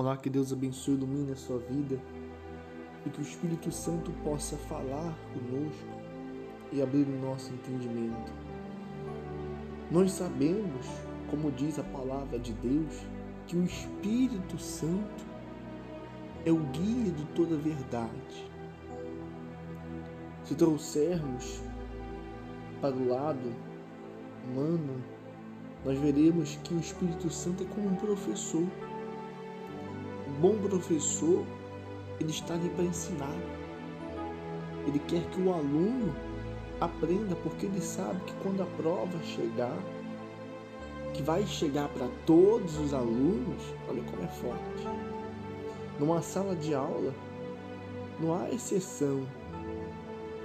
Olá, que Deus abençoe e ilumine a sua vida e que o Espírito Santo possa falar conosco e abrir o nosso entendimento. Nós sabemos, como diz a palavra de Deus, que o Espírito Santo é o guia de toda a verdade. Se trouxermos para o lado humano, nós veremos que o Espírito Santo é como um professor. Bom professor, ele está ali para ensinar. Ele quer que o aluno aprenda, porque ele sabe que quando a prova chegar, que vai chegar para todos os alunos, olha como é forte. Numa sala de aula, não há exceção.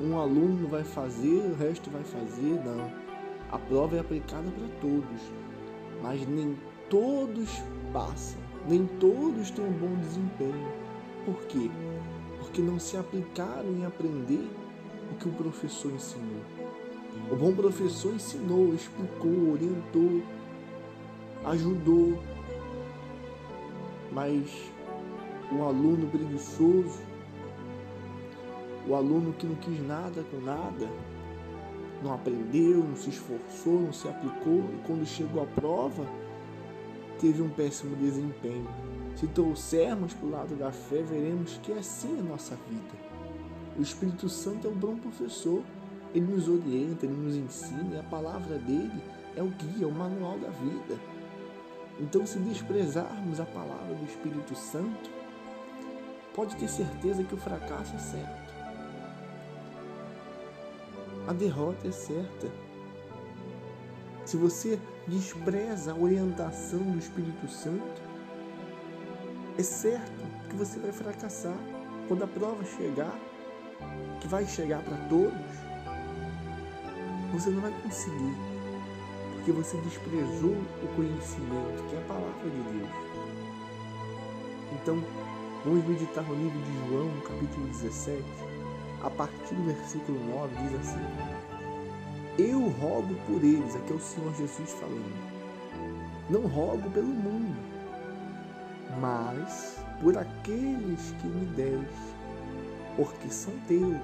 Um aluno vai fazer, o resto vai fazer, não a prova é aplicada para todos, mas nem todos passam, nem todos têm um bom desempenho. Por quê? Porque não se aplicaram em aprender o que o professor ensinou. O bom professor ensinou, explicou, orientou, ajudou, mas o aluno preguiçoso, o aluno que não quis nada com nada, não aprendeu, não se esforçou, não se aplicou e quando chegou a prova, teve um péssimo desempenho. Se trouxermos para o lado da fé, veremos que é assim a nossa vida. O Espírito Santo é um bom professor, ele nos orienta, ele nos ensina, e a palavra dele é o guia, é o manual da vida. Então, se desprezarmos a palavra do Espírito Santo, pode ter certeza que o fracasso é certo a derrota é certa. Se você despreza a orientação do Espírito Santo, é certo que você vai fracassar. Quando a prova chegar, que vai chegar para todos, você não vai conseguir, porque você desprezou o conhecimento, que é a palavra de Deus. Então, vamos meditar no livro de João, capítulo 17 a partir do versículo 9, diz assim: Eu rogo por eles, aqui é o Senhor Jesus falando. Não rogo pelo mundo, mas por aqueles que me des, porque são teus.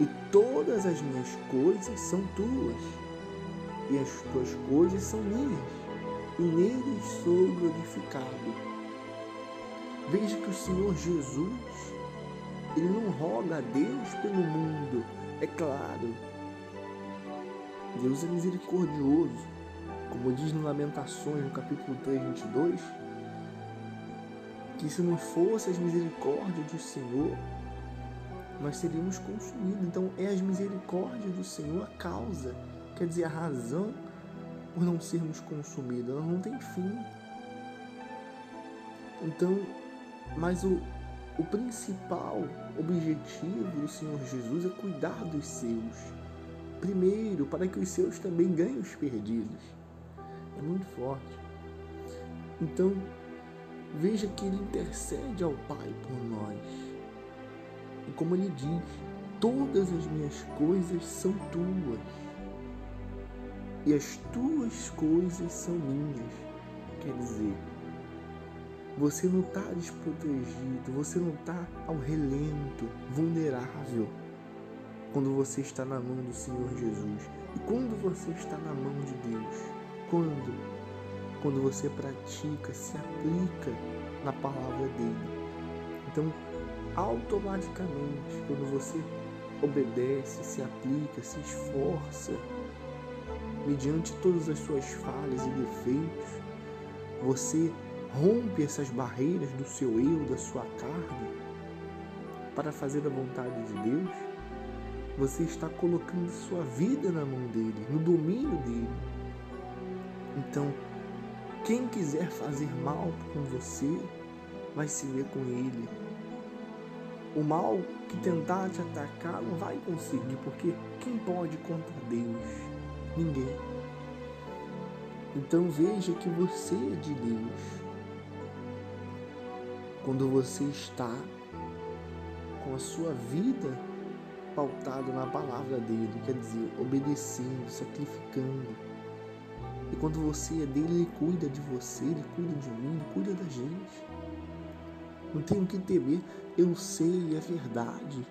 E todas as minhas coisas são tuas, e as tuas coisas são minhas, e neles sou glorificado. Veja que o Senhor Jesus ele não roga a Deus pelo mundo, é claro. Deus é misericordioso, como diz no Lamentações, no capítulo 3, 22, que se não fosse as misericórdias do Senhor, nós seríamos consumidos. Então, é as misericórdias do Senhor a causa, quer dizer, a razão por não sermos consumidos. Ela não tem fim. Então, mas o, o principal objetivo do Senhor Jesus é cuidar dos seus. Primeiro, para que os seus também ganhem os perdidos. É muito forte. Então, veja que ele intercede ao Pai por nós. E como ele diz, todas as minhas coisas são tuas. E as tuas coisas são minhas. Quer dizer, você não está desprotegido, você não está ao relento, vulnerável quando você está na mão do Senhor Jesus. E quando você está na mão de Deus? Quando? Quando você pratica, se aplica na palavra dele. Então, automaticamente, quando você obedece, se aplica, se esforça, mediante todas as suas falhas e defeitos, você rompe essas barreiras do seu eu, da sua carne, para fazer a vontade de Deus, você está colocando sua vida na mão dele, no domínio dele. Então, quem quiser fazer mal com você, vai se ver com ele. O mal que tentar te atacar não vai conseguir, porque quem pode contra Deus? Ninguém. Então veja que você é de Deus quando você está com a sua vida pautada na palavra dele, quer dizer, obedecendo, sacrificando, E quando você é dele, ele cuida de você, ele cuida de mim, ele cuida da gente. Não tenho que temer, eu sei, é verdade.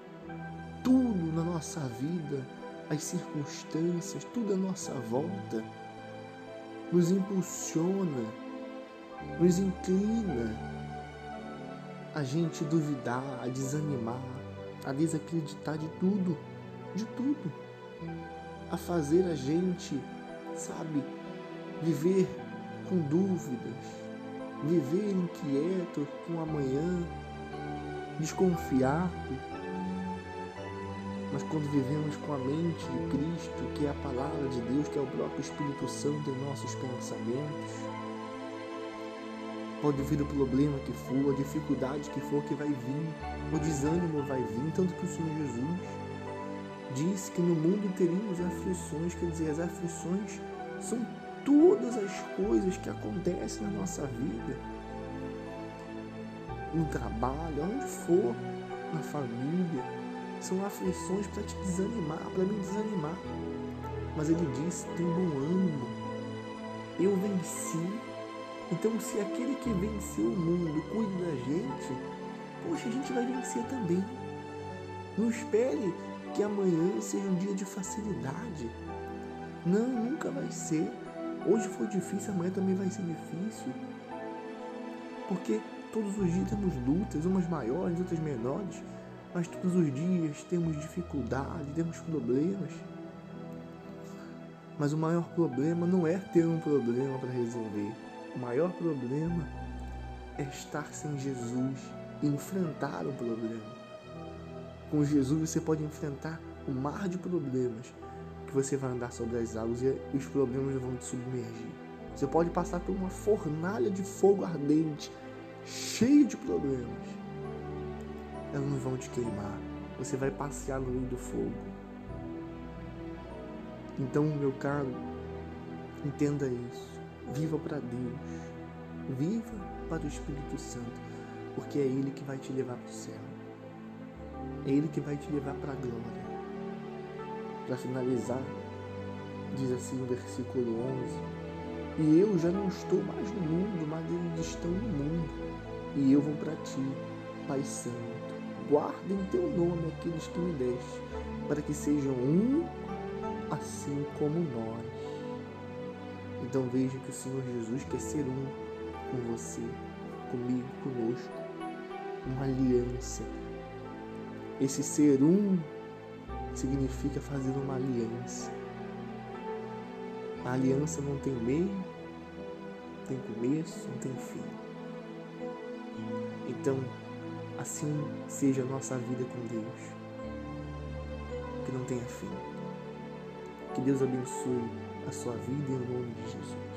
Tudo na nossa vida, as circunstâncias, tudo à nossa volta, nos impulsiona, nos inclina a gente duvidar, a desanimar, a desacreditar de tudo, de tudo, a fazer a gente, sabe, viver com dúvidas, viver inquieto com amanhã, desconfiado. Mas quando vivemos com a mente de Cristo, que é a palavra de Deus, que é o próprio Espírito Santo em nossos pensamentos, pode vir o problema que for, a dificuldade que for que vai vir, o desânimo vai vir, tanto que o Senhor Jesus disse que no mundo teríamos aflições, quer dizer, as aflições são todas as coisas que acontecem na nossa vida, no trabalho, onde for, na família, são aflições para te desanimar, para me desanimar. Mas ele disse: tem bom ânimo, eu venci. Então, se aquele que venceu o mundo cuida da gente, poxa, a gente vai vencer também. Não espere que amanhã seja um dia de facilidade. Não, nunca vai ser. Hoje foi difícil, amanhã também vai ser difícil. Porque todos os dias temos lutas, umas maiores, outras menores, mas todos os dias temos dificuldade, temos problemas. Mas o maior problema não é ter um problema para resolver. O maior problema é estar sem Jesus e enfrentar o problema. Com Jesus você pode enfrentar o mar de problemas, que você vai andar sobre as águas e os problemas vão te submergir. Você pode passar por uma fornalha de fogo ardente, cheia de problemas. Elas não vão te queimar. Você vai passear no meio do fogo. Então, meu caro, entenda isso. Viva para Deus. Viva para o Espírito Santo, porque é Ele que vai te levar para o céu. É Ele que vai te levar para a glória. Para finalizar, diz assim o versículo 11: E eu já não estou mais no mundo, mas eles estão no mundo. E eu vou para ti, Pai Santo. Guarda em teu nome aqueles que me deste, para que sejam um, assim como nós. Então veja que o Senhor Jesus quer ser um com você, comigo, conosco. Uma aliança. Esse ser um significa fazer uma aliança. A aliança não tem meio, não tem começo, não tem fim. Então, assim seja a nossa vida com Deus, que não tenha fim. Que Deus abençoe a sua vida em nome de Jesus.